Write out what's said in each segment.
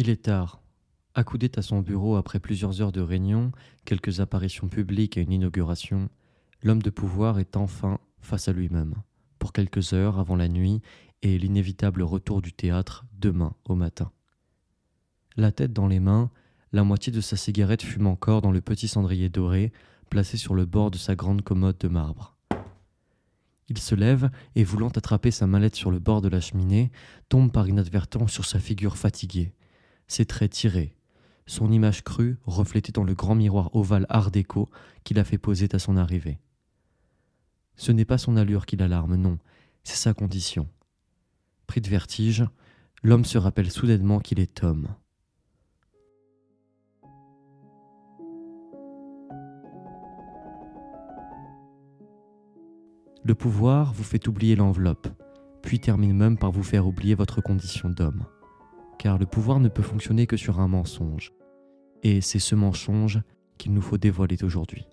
Il est tard. Accoudé à son bureau après plusieurs heures de réunion, quelques apparitions publiques et une inauguration, l'homme de pouvoir est enfin face à lui-même, pour quelques heures avant la nuit et l'inévitable retour du théâtre demain au matin. La tête dans les mains, la moitié de sa cigarette fume encore dans le petit cendrier doré placé sur le bord de sa grande commode de marbre. Il se lève et, voulant attraper sa mallette sur le bord de la cheminée, tombe par inadvertance sur sa figure fatiguée, ses traits tirés, son image crue reflétée dans le grand miroir ovale art déco qu'il a fait poser à son arrivée. Ce n'est pas son allure qui l'alarme, non, c'est sa condition. Pris de vertige, l'homme se rappelle soudainement qu'il est homme. Le pouvoir vous fait oublier l'enveloppe, puis termine même par vous faire oublier votre condition d'homme. Car le pouvoir ne peut fonctionner que sur un mensonge. Et c'est ce mensonge qu'il nous faut dévoiler aujourd'hui.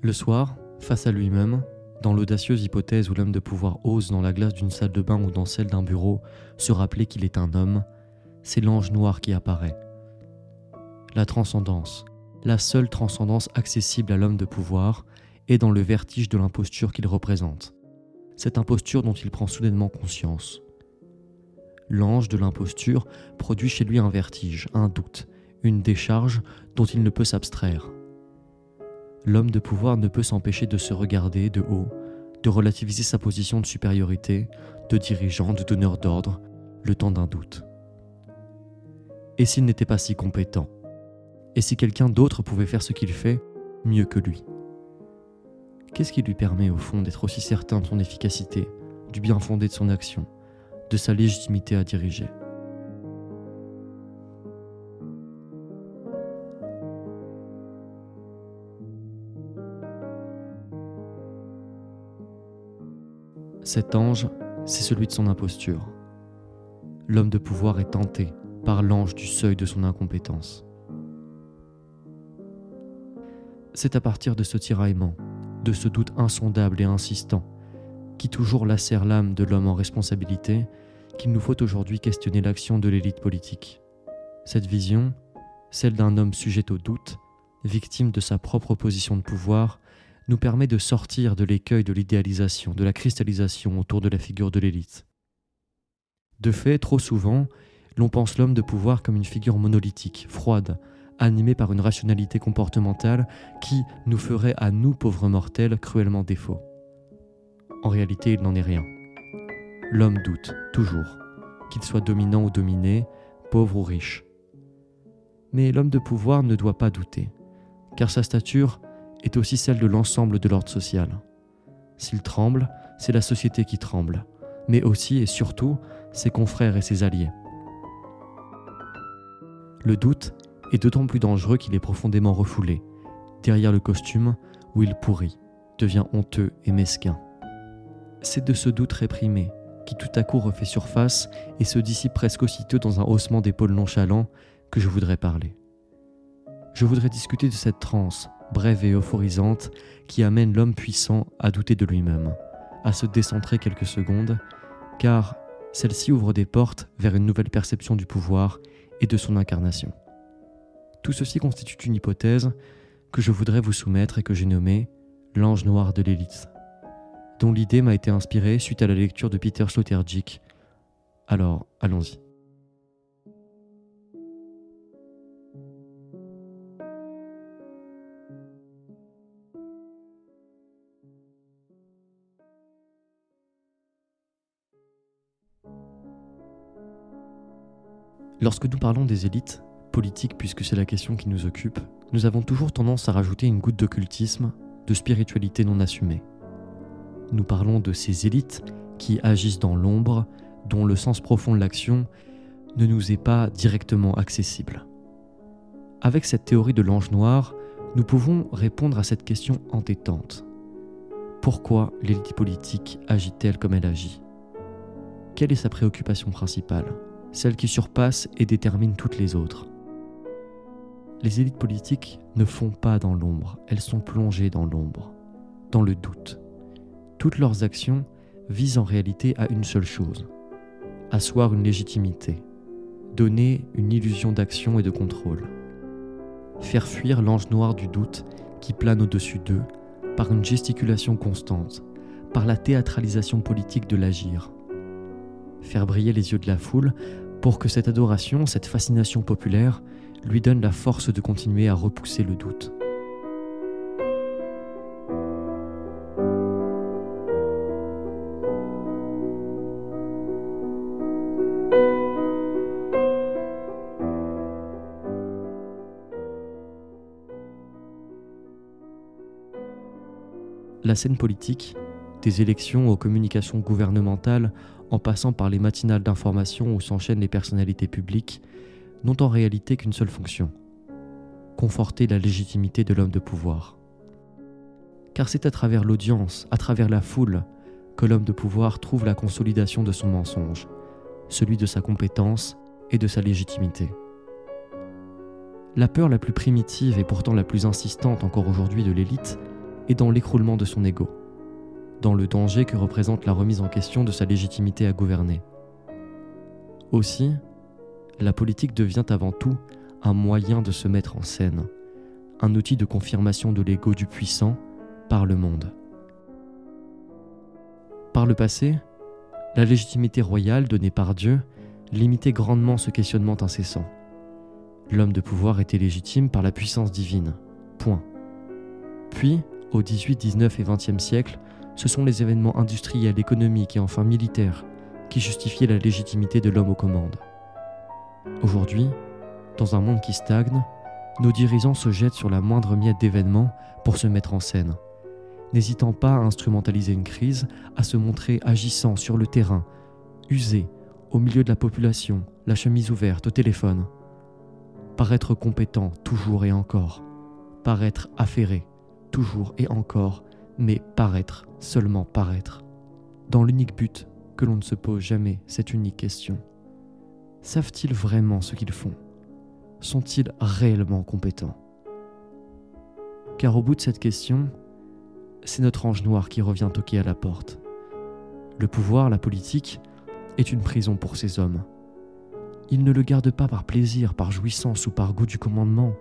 Le soir, face à lui-même, dans l'audacieuse hypothèse où l'homme de pouvoir ose dans la glace d'une salle de bain ou dans celle d'un bureau se rappeler qu'il est un homme, c'est l'ange noir qui apparaît. La transcendance, la seule transcendance accessible à l'homme de pouvoir, est dans le vertige de l'imposture qu'il représente. Cette imposture dont il prend soudainement conscience. L'ange de l'imposture produit chez lui un vertige, un doute, une décharge dont il ne peut s'abstraire l'homme de pouvoir ne peut s'empêcher de se regarder de haut, de relativiser sa position de supériorité, de dirigeant, de donneur d'ordre, le temps d'un doute. Et s'il n'était pas si compétent? Et si quelqu'un d'autre pouvait faire ce qu'il fait mieux que lui? Qu'est-ce qui lui permet au fond d'être aussi certain de son efficacité, du bien fondé de son action, de sa légitimité à diriger? Cet ange, c'est celui de son imposture. L'homme de pouvoir est tenté par l'ange du seuil de son incompétence. C'est à partir de ce tiraillement, de ce doute insondable et insistant, qui toujours lacère l'âme de l'homme en responsabilité, qu'il nous faut aujourd'hui questionner l'action de l'élite politique. Cette vision, celle d'un homme sujet au doute, victime de sa propre position de pouvoir, nous permet de sortir de l'écueil de l'idéalisation, de la cristallisation autour de la figure de l'élite. De fait, trop souvent, l'on pense l'homme de pouvoir comme une figure monolithique, froide, animée par une rationalité comportementale qui nous ferait à nous pauvres mortels cruellement défaut. En réalité, il n'en est rien. L'homme doute, toujours, qu'il soit dominant ou dominé, pauvre ou riche. Mais l'homme de pouvoir ne doit pas douter, car sa stature est aussi celle de l'ensemble de l'ordre social. S'il tremble, c'est la société qui tremble, mais aussi et surtout ses confrères et ses alliés. Le doute est d'autant plus dangereux qu'il est profondément refoulé, derrière le costume où il pourrit, devient honteux et mesquin. C'est de ce doute réprimé qui tout à coup refait surface et se dissipe presque aussitôt dans un haussement d'épaule nonchalant que je voudrais parler. Je voudrais discuter de cette transe brève et euphorisante, qui amène l'homme puissant à douter de lui-même, à se décentrer quelques secondes, car celle-ci ouvre des portes vers une nouvelle perception du pouvoir et de son incarnation. Tout ceci constitue une hypothèse que je voudrais vous soumettre et que j'ai nommée l'ange noir de l'élite, dont l'idée m'a été inspirée suite à la lecture de Peter Sloterdijk. Alors, allons-y. Lorsque nous parlons des élites, politiques puisque c'est la question qui nous occupe, nous avons toujours tendance à rajouter une goutte d'occultisme, de spiritualité non assumée. Nous parlons de ces élites qui agissent dans l'ombre, dont le sens profond de l'action ne nous est pas directement accessible. Avec cette théorie de l'ange noir, nous pouvons répondre à cette question entêtante. Pourquoi l'élite politique agit-elle comme elle agit? Quelle est sa préoccupation principale? Celle qui surpasse et détermine toutes les autres. Les élites politiques ne font pas dans l'ombre, elles sont plongées dans l'ombre, dans le doute. Toutes leurs actions visent en réalité à une seule chose, asseoir une légitimité, donner une illusion d'action et de contrôle, faire fuir l'ange noir du doute qui plane au-dessus d'eux par une gesticulation constante, par la théâtralisation politique de l'agir, faire briller les yeux de la foule pour que cette adoration, cette fascination populaire, lui donne la force de continuer à repousser le doute. La scène politique, des élections aux communications gouvernementales en passant par les matinales d'information où s'enchaînent les personnalités publiques, n'ont en réalité qu'une seule fonction conforter la légitimité de l'homme de pouvoir. Car c'est à travers l'audience, à travers la foule, que l'homme de pouvoir trouve la consolidation de son mensonge, celui de sa compétence et de sa légitimité. La peur la plus primitive et pourtant la plus insistante encore aujourd'hui de l'élite est dans l'écroulement de son ego, dans le danger que représente la remise en question de sa légitimité à gouverner. Aussi, la politique devient avant tout un moyen de se mettre en scène, un outil de confirmation de l'ego du puissant par le monde. Par le passé, la légitimité royale donnée par Dieu limitait grandement ce questionnement incessant. L'homme de pouvoir était légitime par la puissance divine. Point. Puis, au XVIII, XIX et XXe siècle, ce sont les événements industriels, économiques et enfin militaires qui justifiaient la légitimité de l'homme aux commandes. Aujourd'hui, dans un monde qui stagne, nos dirigeants se jettent sur la moindre miette d'événements pour se mettre en scène, n'hésitant pas à instrumentaliser une crise, à se montrer agissant sur le terrain, usé, au milieu de la population, la chemise ouverte, au téléphone. Paraître compétent toujours et encore, paraître affairé toujours et encore, mais paraître, seulement paraître, dans l'unique but que l'on ne se pose jamais cette unique question. Savent-ils vraiment ce qu'ils font? Sont-ils réellement compétents? Car au bout de cette question, c'est notre ange noir qui revient toquer à la porte. Le pouvoir, la politique, est une prison pour ces hommes. Ils ne le gardent pas par plaisir, par jouissance ou par goût du commandement,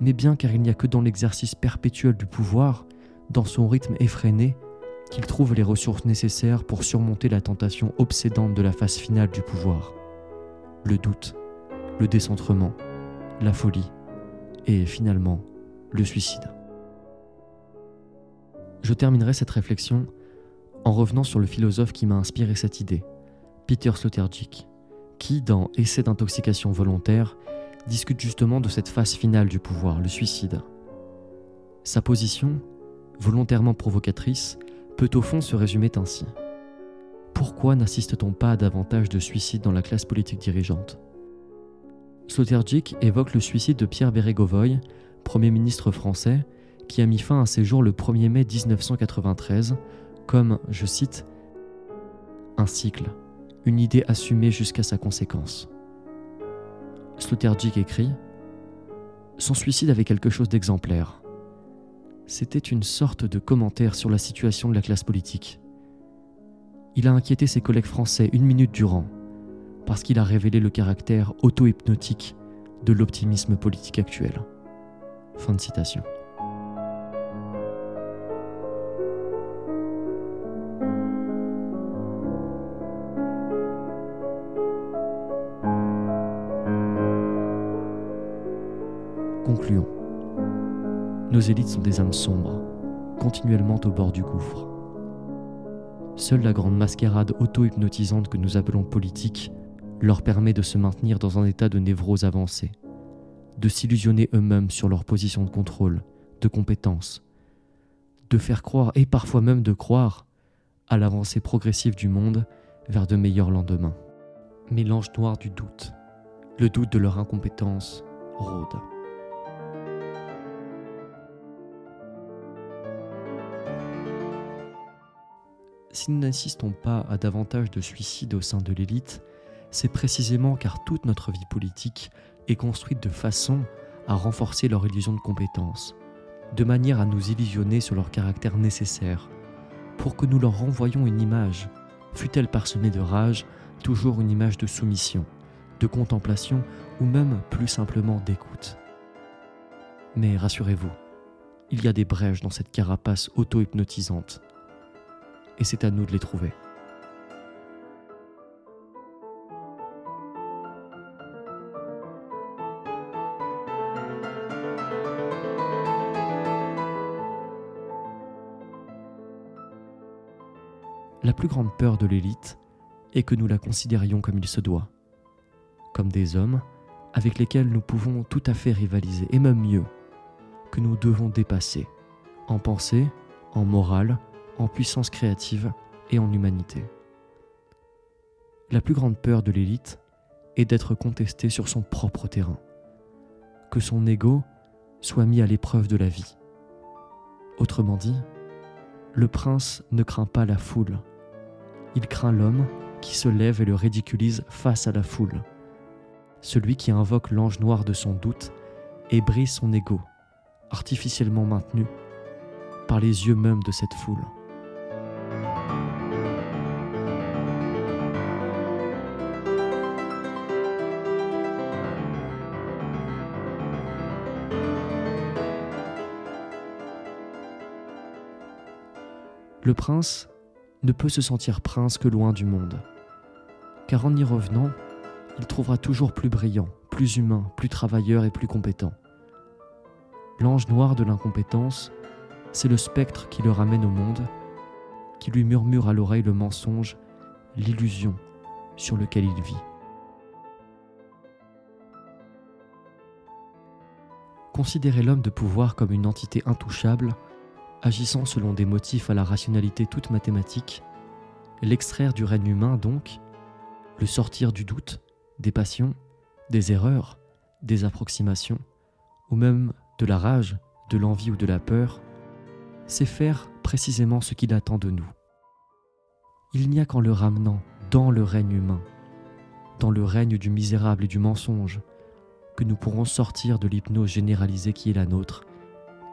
mais bien car il n'y a que dans l'exercice perpétuel du pouvoir, dans son rythme effréné, qu'ils trouvent les ressources nécessaires pour surmonter la tentation obsédante de la phase finale du pouvoir le doute, le décentrement, la folie et finalement le suicide. Je terminerai cette réflexion en revenant sur le philosophe qui m'a inspiré cette idée, Peter Sloterdijk, qui, dans Essai d'intoxication volontaire, discute justement de cette phase finale du pouvoir, le suicide. Sa position, volontairement provocatrice, peut au fond se résumer ainsi. Pourquoi n'assiste-t-on pas à davantage de suicides dans la classe politique dirigeante? Sloterdijk évoque le suicide de Pierre Bérégovoy, Premier ministre français, qui a mis fin à ses jours le 1er mai 1993, comme, je cite, un cycle, une idée assumée jusqu'à sa conséquence. Sloterdijk écrit Son suicide avait quelque chose d'exemplaire. C'était une sorte de commentaire sur la situation de la classe politique il a inquiété ses collègues français une minute durant, parce qu'il a révélé le caractère auto-hypnotique de l'optimisme politique actuel. Fin de citation. Élites sont des âmes sombres, continuellement au bord du gouffre. Seule la grande mascarade auto-hypnotisante que nous appelons politique leur permet de se maintenir dans un état de névrose avancée, de s'illusionner eux-mêmes sur leur position de contrôle, de compétence, de faire croire et parfois même de croire à l'avancée progressive du monde vers de meilleurs lendemains. Mais l'ange noir du doute, le doute de leur incompétence, rôde. Si nous n'assistons pas à davantage de suicides au sein de l'élite, c'est précisément car toute notre vie politique est construite de façon à renforcer leur illusion de compétence, de manière à nous illusionner sur leur caractère nécessaire, pour que nous leur renvoyions une image, fût-elle parsemée de rage, toujours une image de soumission, de contemplation ou même plus simplement d'écoute. Mais rassurez-vous, il y a des brèches dans cette carapace auto-hypnotisante, et c'est à nous de les trouver. La plus grande peur de l'élite est que nous la considérions comme il se doit, comme des hommes avec lesquels nous pouvons tout à fait rivaliser, et même mieux, que nous devons dépasser, en pensée, en morale, en puissance créative et en humanité. La plus grande peur de l'élite est d'être contesté sur son propre terrain, que son ego soit mis à l'épreuve de la vie. Autrement dit, le prince ne craint pas la foule, il craint l'homme qui se lève et le ridiculise face à la foule, celui qui invoque l'ange noir de son doute et brise son ego, artificiellement maintenu par les yeux mêmes de cette foule. Le prince ne peut se sentir prince que loin du monde. Car en y revenant, il trouvera toujours plus brillant, plus humain, plus travailleur et plus compétent. L'ange noir de l'incompétence, c'est le spectre qui le ramène au monde, qui lui murmure à l'oreille le mensonge, l'illusion sur lequel il vit. Considérer l'homme de pouvoir comme une entité intouchable agissant selon des motifs à la rationalité toute mathématique, l'extraire du règne humain donc, le sortir du doute, des passions, des erreurs, des approximations, ou même de la rage, de l'envie ou de la peur, c'est faire précisément ce qu'il attend de nous. Il n'y a qu'en le ramenant dans le règne humain, dans le règne du misérable et du mensonge, que nous pourrons sortir de l'hypnose généralisée qui est la nôtre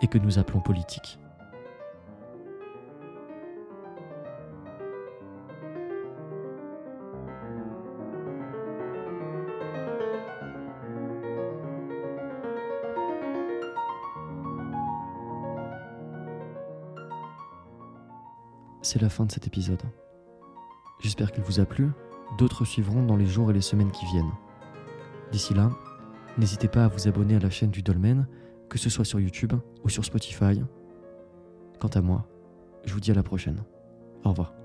et que nous appelons politique. C'est la fin de cet épisode. J'espère qu'il vous a plu, d'autres suivront dans les jours et les semaines qui viennent. D'ici là, n'hésitez pas à vous abonner à la chaîne du Dolmen, que ce soit sur YouTube ou sur Spotify. Quant à moi, je vous dis à la prochaine. Au revoir.